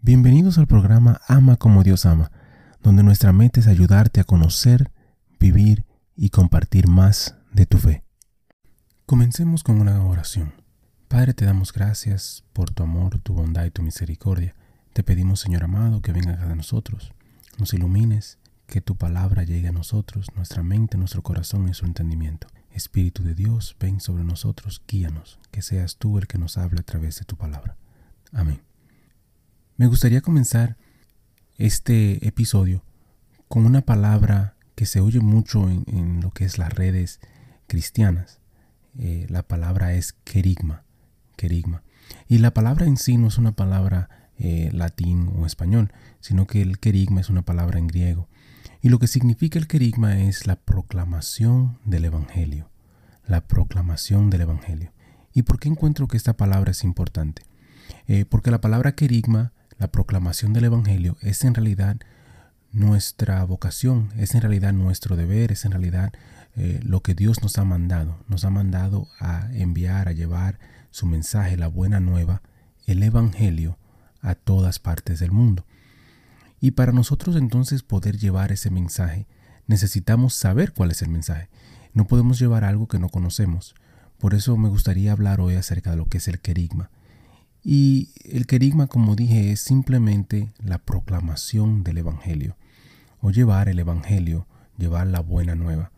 Bienvenidos al programa Ama como Dios ama, donde nuestra meta es ayudarte a conocer, vivir y compartir más de tu fe. Comencemos con una oración. Padre, te damos gracias por tu amor, tu bondad y tu misericordia. Te pedimos, Señor amado, que venga a nosotros, nos ilumines, que tu palabra llegue a nosotros, nuestra mente, nuestro corazón y su entendimiento. Espíritu de Dios, ven sobre nosotros, guíanos, que seas tú el que nos hable a través de tu palabra. Amén. Me gustaría comenzar este episodio con una palabra que se oye mucho en, lo que es las redes cristianas. Eh, la palabra es querigma, querigma. Y la palabra en sí no es una palabra eh, latín o español, sino que el querigma es una palabra en griego. Y lo que significa el querigma es la proclamación del Evangelio. La proclamación del Evangelio. ¿Y por qué encuentro que esta palabra es importante? Eh, porque la palabra querigma, la proclamación del Evangelio, es en realidad nuestra vocación, es en realidad nuestro deber, es en realidad eh, lo que Dios nos ha mandado. Nos ha mandado a enviar, a llevar su mensaje, la buena nueva, el Evangelio, a todas partes del mundo. Y para nosotros entonces poder llevar ese mensaje, necesitamos saber cuál es el mensaje. No podemos llevar algo que no conocemos. Por eso me gustaría hablar hoy acerca de lo que es el querigma. Y el querigma, como dije, es simplemente la proclamación del Evangelio, o llevar el Evangelio, llevar la buena nueva.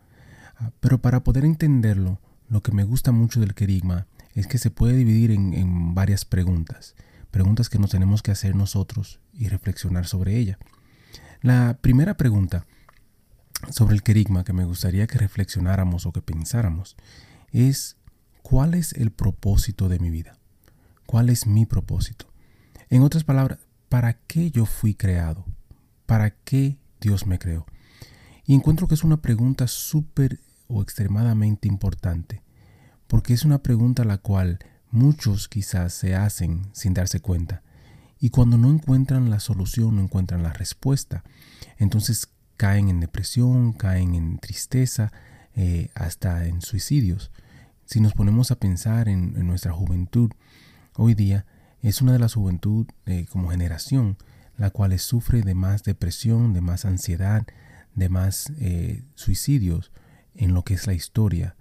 Ah, pero para poder entenderlo, lo que me gusta mucho del querigma es que se puede dividir en, en varias preguntas preguntas que nos tenemos que hacer nosotros y reflexionar sobre ella. La primera pregunta sobre el querigma que me gustaría que reflexionáramos o que pensáramos es ¿cuál es el propósito de mi vida? ¿Cuál es mi propósito? En otras palabras, ¿para qué yo fui creado? ¿Para qué Dios me creó? Y encuentro que es una pregunta súper o extremadamente importante, porque es una pregunta la cual muchos quizás se hacen sin darse cuenta. Y cuando no encuentran la solución, no encuentran la respuesta, entonces caen en depresión, caen en tristeza, eh, hasta en suicidios. Si nos ponemos a pensar en, nuestra juventud, hoy día es una de las juventud eh, como generación la cual sufre de más depresión, de más ansiedad, de más eh, suicidios en lo que es la historia.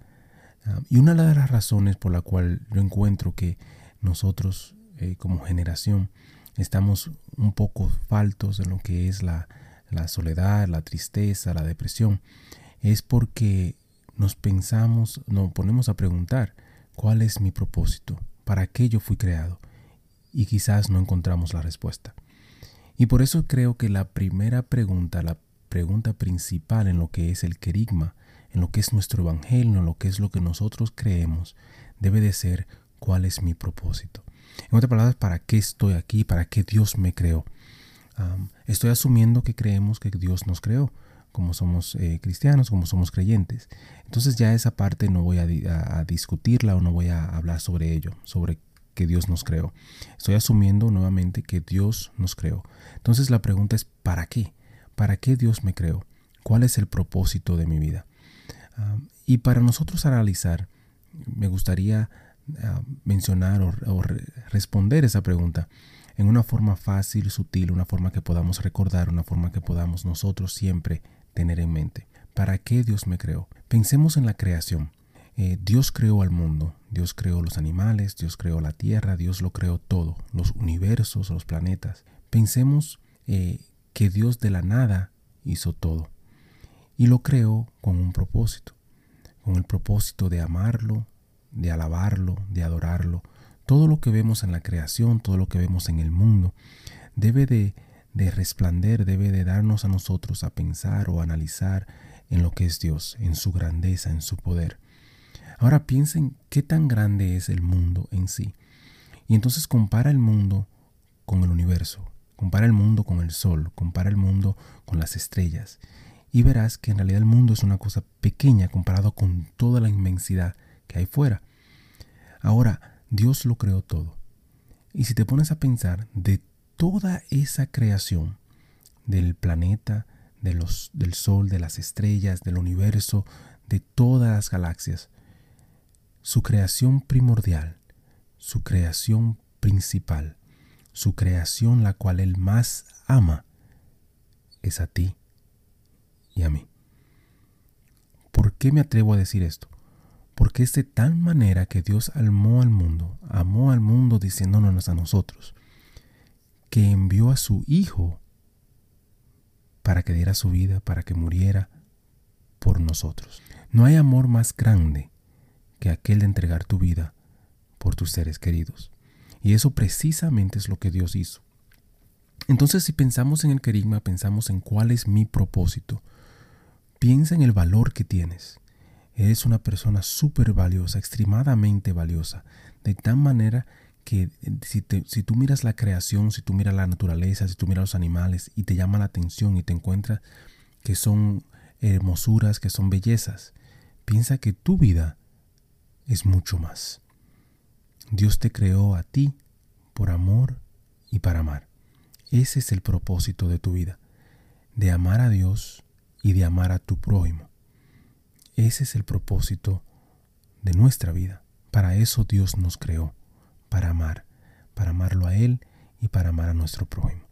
Ah, y una de las razones por la cual yo encuentro que nosotros eh, como generación estamos un poco faltos en lo que es la, la soledad, la tristeza, la depresión, es porque nos pensamos, nos ponemos a preguntar cuál es mi propósito, para qué yo fui creado, y quizás no encontramos la respuesta. Y por eso creo que la primera pregunta, la pregunta principal en lo que es el querigma, en lo que es nuestro evangelio, en lo que es lo que nosotros creemos, debe de ser cuál es mi propósito. En otras palabras, ¿para qué estoy aquí? ¿Para qué Dios me creó? estoy asumiendo que creemos que Dios nos creó, como somos eh, cristianos, como somos creyentes. Entonces ya esa parte no voy a, discutirla o no voy a hablar sobre ello, sobre que Dios nos creó. Estoy asumiendo nuevamente que Dios nos creó. Entonces la pregunta es, ¿para qué? ¿Para qué Dios me creó? ¿Cuál es el propósito de mi vida? y para nosotros analizar, me gustaría ah, mencionar o, responder esa pregunta en una forma fácil, sutil, una forma que podamos recordar, una forma que podamos nosotros siempre tener en mente. ¿Para qué Dios me creó? Pensemos en la creación. Eh, Dios creó al mundo, Dios creó los animales, Dios creó la tierra, Dios lo creó todo, los universos, los planetas. Pensemos eh, que Dios de la nada hizo todo y lo creó con un propósito, con el propósito de amarlo, de alabarlo, de adorarlo. Todo lo que vemos en la creación, todo lo que vemos en el mundo, debe de, de resplandecer, debe de darnos a nosotros a pensar o analizar en lo que es Dios, en su grandeza, en su poder. Ahora piensen qué tan grande es el mundo en sí. Y entonces compara el mundo con el universo, compara el mundo con el sol, compara el mundo con las estrellas y verás que en realidad el mundo es una cosa pequeña comparado con toda la inmensidad que hay fuera. Ahora, Dios lo creó todo. Y si te pones a pensar de toda esa creación, del planeta, de los, del sol, de las estrellas, del universo, de todas las galaxias, su creación primordial, su creación principal, su creación, la cual Él más ama, es a ti y a mí. ¿Por qué me atrevo a decir esto? Porque es de tal manera que Dios amó al mundo, amó al mundo diciéndonos a nosotros, que envió a su Hijo para que diera su vida, para que muriera por nosotros. No hay amor más grande que aquel de entregar tu vida por tus seres queridos. Y eso precisamente es lo que Dios hizo. Entonces si pensamos en el querigma, pensamos en cuál es mi propósito. Piensa en el valor que tienes. Eres una persona súper valiosa, extremadamente valiosa, de tal manera que eh, si, si, tú miras la creación, si tú miras la naturaleza, si tú miras los animales y te llama la atención y te encuentras que son hermosuras, que son bellezas, piensa que tu vida es mucho más. Dios te creó a ti por amor y para amar. Ese es el propósito de tu vida, de amar a Dios y de amar a tu prójimo. Ese es el propósito de nuestra vida. Para eso Dios nos creó, para amar, para amarlo a Él y para amar a nuestro prójimo.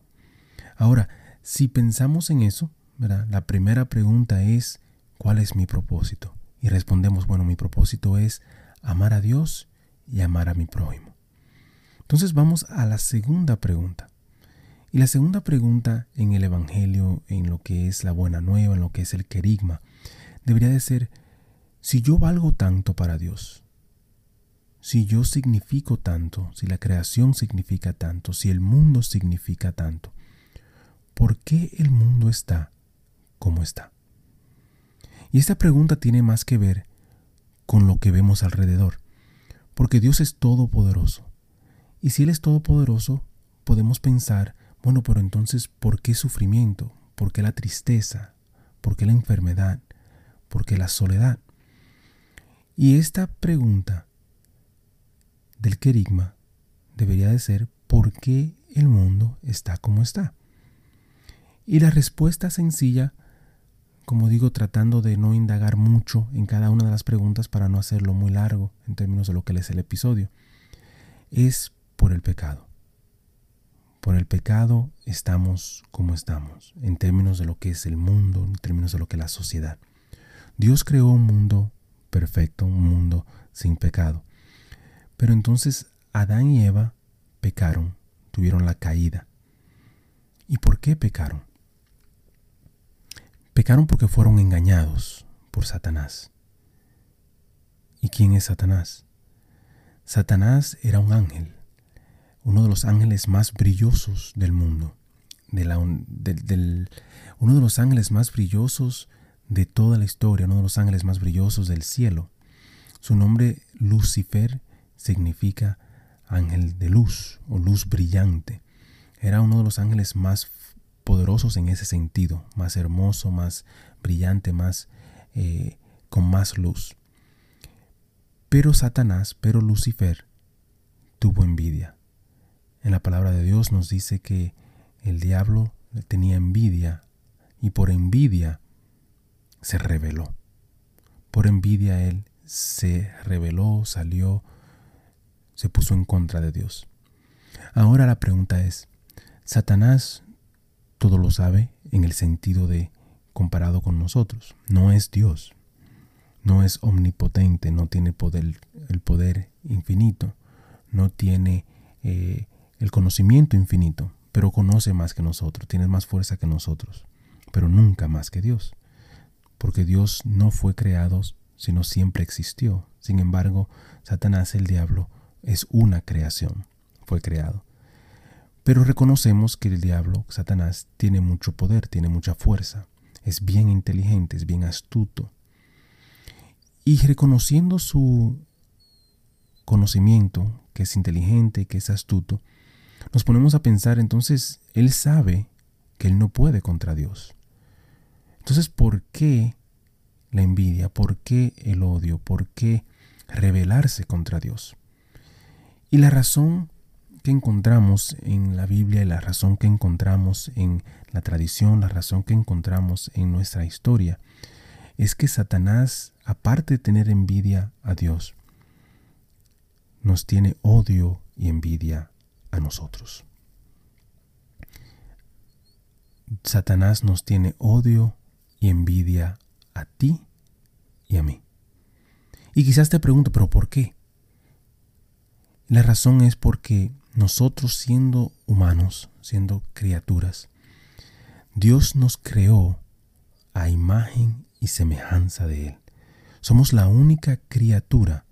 Ahora, si pensamos en eso, la primera pregunta es, ¿cuál es mi propósito? Y respondemos, bueno, mi propósito es amar a Dios y amar a mi prójimo. Entonces vamos a la segunda pregunta. Y la segunda pregunta en el Evangelio, en lo que es la buena nueva, en lo que es el querigma, debería de ser, si yo valgo tanto para Dios, si yo significo tanto, si la creación significa tanto, si el mundo significa tanto, ¿por qué el mundo está como está? Y esta pregunta tiene más que ver con lo que vemos alrededor, porque Dios es todopoderoso. Y si Él es todopoderoso, podemos pensar, bueno, pero entonces, ¿por qué sufrimiento? ¿Por qué la tristeza? ¿Por qué la enfermedad? ¿Por qué la soledad? Y esta pregunta del querigma debería de ser ¿por qué el mundo está como está? Y la respuesta sencilla como digo, tratando de no indagar mucho en cada una de las preguntas para no hacerlo muy largo en términos de lo que es el episodio, es por el pecado. Por el pecado estamos como estamos, en términos de lo que es el mundo, en términos de lo que es la sociedad. Dios creó un mundo perfecto, un mundo sin pecado. Pero entonces Adán y Eva pecaron, tuvieron la caída. ¿Y por qué pecaron? Pecaron porque fueron engañados por Satanás. ¿Y quién es Satanás? Satanás era un ángel, uno de los ángeles más brillosos del mundo, de la, uno de los ángeles más brillosos de toda la historia, uno de los ángeles más brillosos del cielo. Su nombre Lucifer significa ángel de luz o luz brillante. Era uno de los ángeles más poderosos en ese sentido, más hermoso, más brillante, más eh, con más luz. Pero Satanás, pero Lucifer, tuvo envidia. En la palabra de Dios nos dice que el diablo tenía envidia y por envidia se rebeló. Por envidia él se rebeló, salió, se puso en contra de Dios. Ahora la pregunta es, ¿Satanás todo lo sabe en el sentido de comparado con nosotros. No es Dios, no es omnipotente, no tiene poder, el poder infinito, no tiene eh, el conocimiento infinito, pero conoce más que nosotros, tiene más fuerza que nosotros, pero nunca más que Dios, porque Dios no fue creado, sino siempre existió. Sin embargo, Satanás, el diablo, es una creación, fue creado. Pero reconocemos que el diablo, Satanás, tiene mucho poder, tiene mucha fuerza, es bien inteligente, es bien astuto. Y reconociendo su conocimiento, que es inteligente, que es astuto, nos ponemos a pensar entonces, él sabe que él no puede contra Dios. Entonces, ¿por qué la envidia? ¿Por qué el odio? ¿Por qué rebelarse contra Dios? Y la razón que encontramos en la Biblia, y la razón que encontramos en la tradición, la razón que encontramos en nuestra historia, es que Satanás, aparte de tener envidia a Dios, nos tiene odio y envidia a nosotros. Satanás nos tiene odio y envidia a ti y a mí. Y quizás te pregunto, pero ¿por qué? La razón es porque nosotros siendo humanos, siendo criaturas, Dios nos creó a imagen y semejanza de Él. Somos la única criatura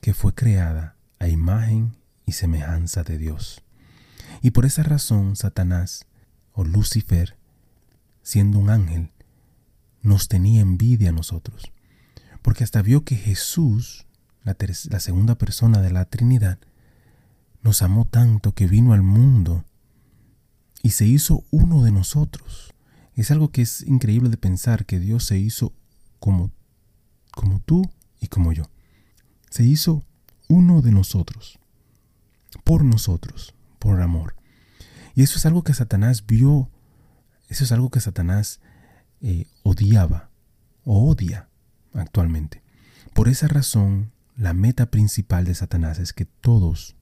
que fue creada a imagen y semejanza de Dios. Y por esa razón Satanás o Lucifer, siendo un ángel, nos tenía envidia a nosotros, porque hasta vio que Jesús, la, la segunda persona de la Trinidad, nos amó tanto que vino al mundo y se hizo uno de nosotros. Es algo que es increíble de pensar que Dios se hizo como, como tú y como yo. Se hizo uno de nosotros, por nosotros, por amor. Y eso es algo que Satanás vio, eso es algo que Satanás eh, odiaba o odia actualmente. Por esa razón, la meta principal de Satanás es que todos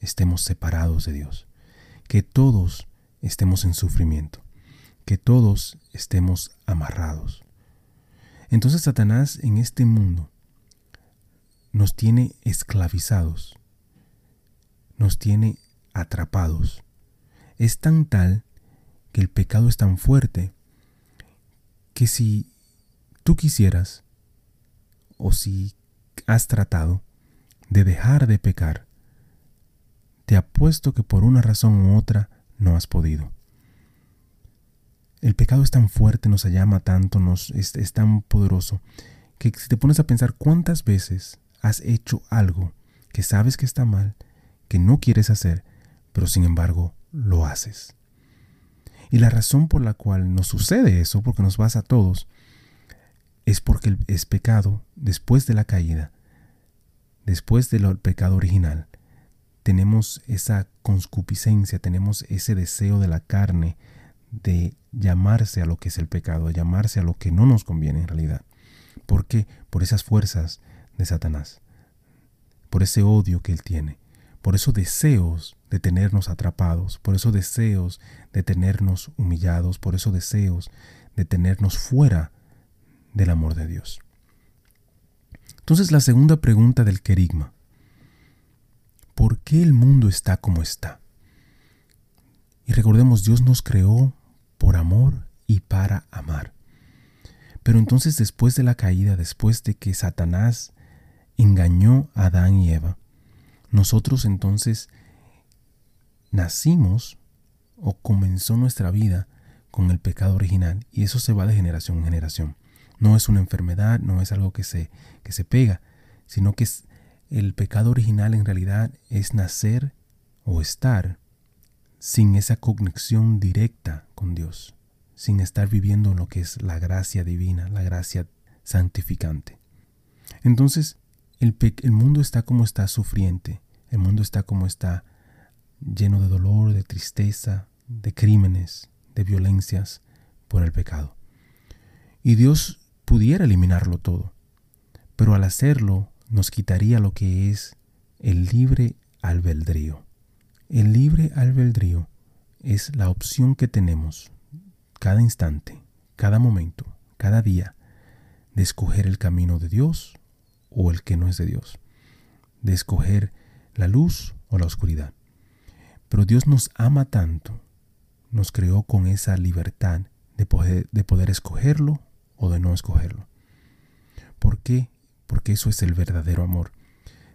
estemos separados de Dios, que todos estemos en sufrimiento, que todos estemos amarrados. Entonces Satanás en este mundo nos tiene esclavizados, nos tiene atrapados. Es tan tal que el pecado es tan fuerte que si tú quisieras o si has tratado de dejar de pecar, te apuesto que por una razón u otra no has podido. El pecado es tan fuerte, nos llama tanto, nos, es, es tan poderoso, que si te pones a pensar cuántas veces has hecho algo que sabes que está mal, que no quieres hacer, pero sin embargo lo haces. Y la razón por la cual nos sucede eso, porque nos pasa a todos, es porque es pecado después de la caída, después del pecado original, tenemos esa conscupiscencia, tenemos ese deseo de la carne de llamarse a lo que es el pecado, de llamarse a lo que no nos conviene en realidad. ¿Por qué? Por esas fuerzas de Satanás, por ese odio que él tiene, por esos deseos de tenernos atrapados, por esos deseos de tenernos humillados, por esos deseos de tenernos fuera del amor de Dios. Entonces la segunda pregunta del querigma, ¿por qué el mundo está como está? Y recordemos, Dios nos creó por amor y para amar. Pero entonces después de la caída, después de que Satanás engañó a Adán y Eva, nosotros entonces nacimos o comenzó nuestra vida con el pecado original y eso se va de generación en generación. No es una enfermedad, no es algo que se, que se pega, sino que es, el pecado original en realidad es nacer o estar sin esa conexión directa con Dios, sin estar viviendo lo que es la gracia divina, la gracia santificante. Entonces, el, el mundo está como está sufriente, el mundo está como está lleno de dolor, de tristeza, de crímenes, de violencias por el pecado. Y Dios pudiera eliminarlo todo, pero al hacerlo nos quitaría lo que es el libre albedrío. El libre albedrío es la opción que tenemos cada instante, cada momento, cada día, de escoger el camino de Dios o el que no es de Dios, de escoger la luz o la oscuridad. Pero Dios nos ama tanto, nos creó con esa libertad de poder, de poder escogerlo o de no escogerlo. ¿Por qué? porque eso es el verdadero amor.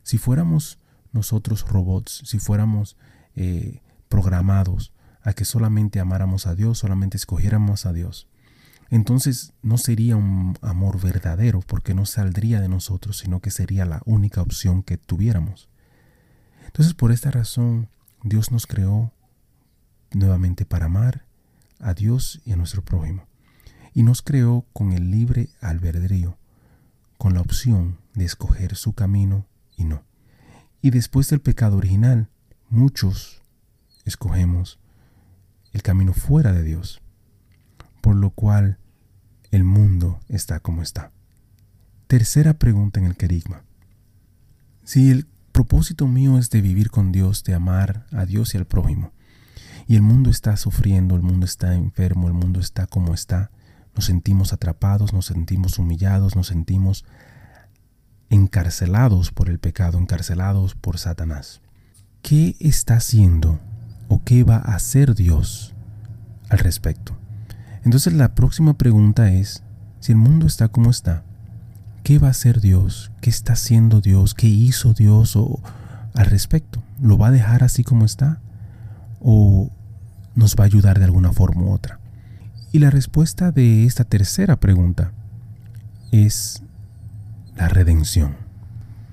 Si fuéramos nosotros robots, si fuéramos eh, programados a que solamente amáramos a Dios, solamente escogiéramos a Dios, entonces no sería un amor verdadero porque no saldría de nosotros, sino que sería la única opción que tuviéramos. Entonces por esta razón Dios nos creó nuevamente para amar a Dios y a nuestro prójimo. Y nos creó con el libre albedrío con la opción de escoger su camino y no. Y después del pecado original, muchos escogemos el camino fuera de Dios, por lo cual el mundo está como está. Tercera pregunta en el querigma. Si el propósito mío es de vivir con Dios, de amar a Dios y al prójimo, y el mundo está sufriendo, el mundo está enfermo, el mundo está como está, nos sentimos atrapados, nos sentimos humillados, nos sentimos encarcelados por el pecado, encarcelados por Satanás. ¿Qué está haciendo o qué va a hacer Dios al respecto? Entonces la próxima pregunta es, si el mundo está como está, ¿qué va a hacer Dios? ¿Qué está haciendo Dios? ¿Qué hizo Dios o, al respecto? ¿Lo va a dejar así como está? ¿O nos va a ayudar de alguna forma u otra? Y la respuesta de esta tercera pregunta es la redención.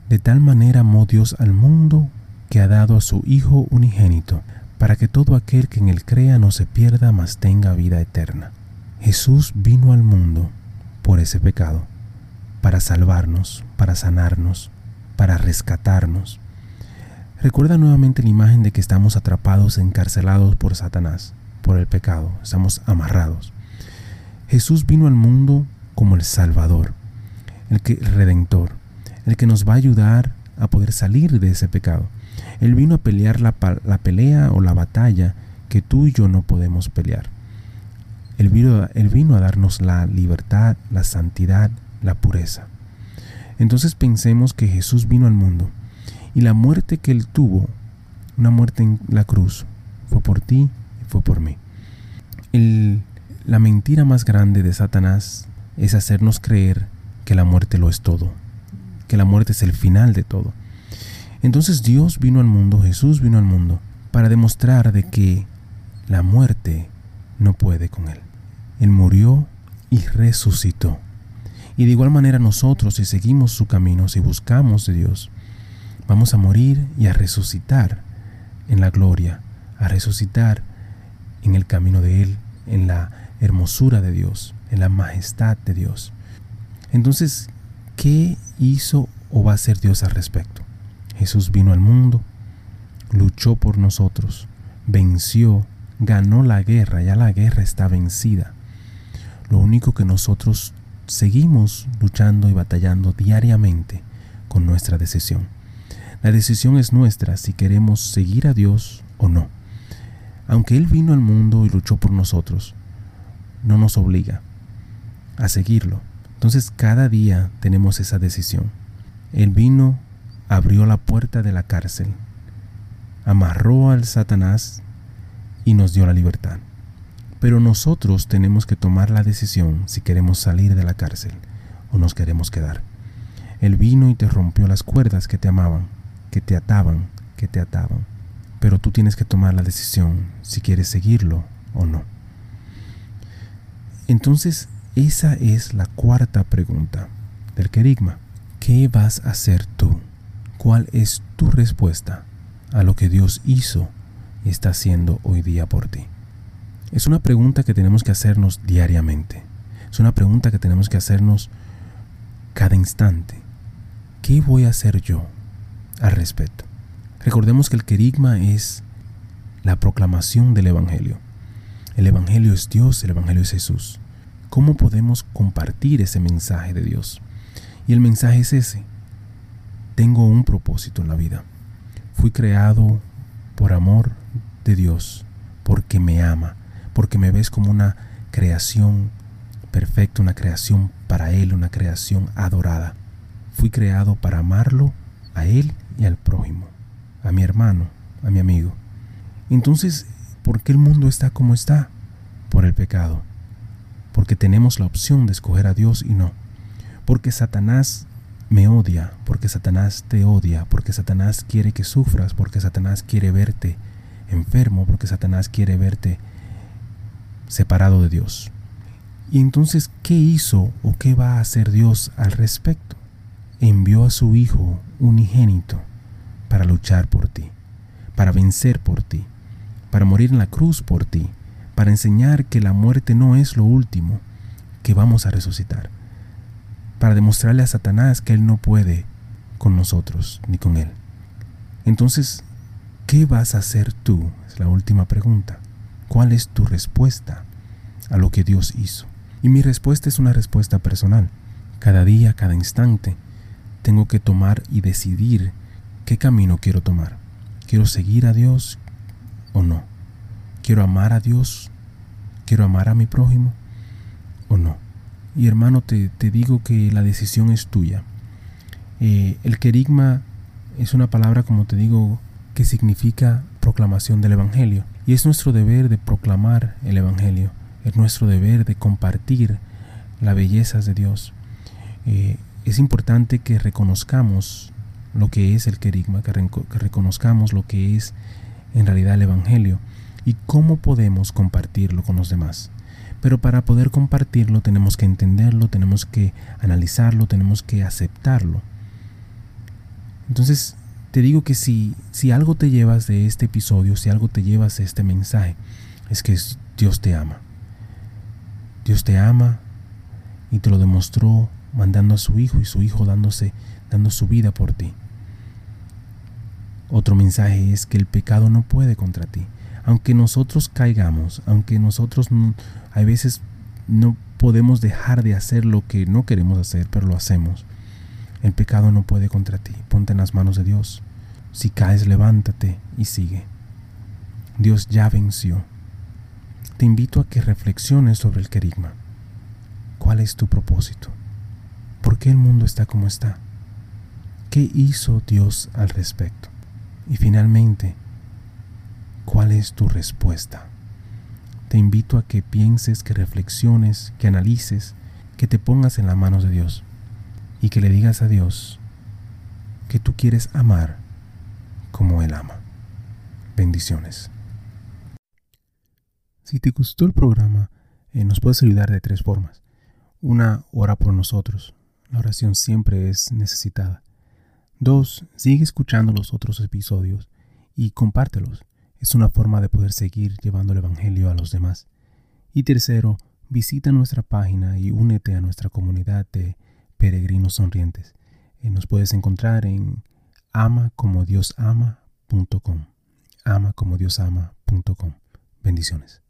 De tal manera amó Dios al mundo que ha dado a su Hijo unigénito, para que todo aquel que en él crea no se pierda, mas tenga vida eterna. Jesús vino al mundo por ese pecado, para salvarnos, para sanarnos, para rescatarnos. Recuerda nuevamente la imagen de que estamos atrapados, encarcelados por Satanás, por el pecado, estamos amarrados. Jesús vino al mundo como el Salvador, el, que, redentor, el que nos va a ayudar a poder salir de ese pecado. Él vino a pelear la, la pelea o la batalla que tú y yo no podemos pelear. Él vino, él vino a darnos la libertad, la santidad, la pureza. Entonces pensemos que Jesús vino al mundo y la muerte que él tuvo, una muerte en la cruz, fue por ti por mí. La mentira más grande de Satanás es hacernos creer que la muerte lo es todo, que la muerte es el final de todo. Entonces Dios vino al mundo, Jesús vino al mundo, para demostrar de que la muerte no puede con él. Él murió y resucitó. Y de igual manera nosotros, si seguimos su camino, si buscamos de Dios, vamos a morir y a resucitar en la gloria, a resucitar en el camino de Él, en la hermosura de Dios, en la majestad de Dios. Entonces, ¿qué hizo o va a hacer Dios al respecto? Jesús vino al mundo, luchó por nosotros, venció, ganó la guerra, ya la guerra está vencida. Lo único que nosotros seguimos luchando y batallando diariamente con nuestra decisión. La decisión es nuestra si queremos seguir a Dios o no. Aunque Él vino al mundo y luchó por nosotros, no nos obliga a seguirlo. Entonces cada día tenemos esa decisión. Él vino, abrió la puerta de la cárcel, amarró al Satanás y nos dio la libertad. Pero nosotros tenemos que tomar la decisión si queremos salir de la cárcel o nos queremos quedar. Él vino y te rompió las cuerdas que te amaban, que te ataban, que te ataban. Pero tú tienes que tomar la decisión si quieres seguirlo o no. Entonces esa es la cuarta pregunta del querigma. ¿Qué vas a hacer tú? ¿Cuál es tu respuesta a lo que Dios hizo y está haciendo hoy día por ti? Es una pregunta que tenemos que hacernos diariamente. Es una pregunta que tenemos que hacernos cada instante. ¿Qué voy a hacer yo al respecto? Recordemos que el querigma es la proclamación del Evangelio. El Evangelio es Dios, el Evangelio es Jesús. ¿Cómo podemos compartir ese mensaje de Dios? Y el mensaje es ese. Tengo un propósito en la vida. Fui creado por amor de Dios, porque me ama, porque me ves como una creación perfecta, una creación para Él, una creación adorada. Fui creado para amarlo a Él y al prójimo, a mi hermano, a mi amigo. Entonces, ¿por qué el mundo está como está? Por el pecado porque tenemos la opción de escoger a Dios y no. Porque Satanás me odia, porque Satanás te odia, porque Satanás quiere que sufras, porque Satanás quiere verte enfermo, porque Satanás quiere verte separado de Dios. Y entonces, ¿qué hizo o qué va a hacer Dios al respecto? Envió a su Hijo unigénito para luchar por ti, para vencer por ti, para morir en la cruz por ti, para enseñar que la muerte no es lo último, que vamos a resucitar, para demostrarle a Satanás que Él no puede con nosotros ni con Él. Entonces, ¿qué vas a hacer tú? Es la última pregunta. ¿Cuál es tu respuesta a lo que Dios hizo? Y mi respuesta es una respuesta personal. Cada día, cada instante, tengo que tomar y decidir qué camino quiero tomar. ¿Quiero seguir a Dios o no? ¿Quiero amar a Dios? ¿Quiero amar a mi prójimo? ¿O no? Y hermano, te, digo que la decisión es tuya. Eh, el querigma es una palabra, como te digo, que significa proclamación del Evangelio. Y es nuestro deber de proclamar el Evangelio. Es nuestro deber de compartir las bellezas de Dios. Eh, es importante que reconozcamos lo que es el querigma, que, reconozcamos lo que es en realidad el Evangelio y cómo podemos compartirlo con los demás. Pero para poder compartirlo tenemos que entenderlo, tenemos que analizarlo, tenemos que aceptarlo. Entonces, te digo que si, si algo te llevas de este episodio, si algo te llevas de este mensaje, es que Dios te ama. Dios te ama y te lo demostró mandando a su hijo y su hijo dándose dando su vida por ti. Otro mensaje es que el pecado no puede contra ti aunque nosotros caigamos, aunque nosotros a veces no podemos dejar de hacer lo que no queremos hacer, pero lo hacemos. El pecado no puede contra ti. Ponte en las manos de Dios. Si caes, levántate y sigue. Dios ya venció. Te invito a que reflexiones sobre el querigma. ¿Cuál es tu propósito? ¿Por qué el mundo está como está? ¿Qué hizo Dios al respecto? Y finalmente, ¿Cuál es tu respuesta? Te invito a que pienses, que reflexiones, que analices, que te pongas en las manos de Dios y que le digas a Dios que tú quieres amar como Él ama. Bendiciones. Si te gustó el programa, eh, nos puedes ayudar de tres formas. Una, ora por nosotros. La oración siempre es necesitada. Dos, sigue escuchando los otros episodios y compártelos. Es una forma de poder seguir llevando el Evangelio a los demás. Y tercero, visita nuestra página y únete a nuestra comunidad de peregrinos sonrientes. Eh, nos puedes encontrar en amacomodiosama.com. amacomodiosama.com. Bendiciones.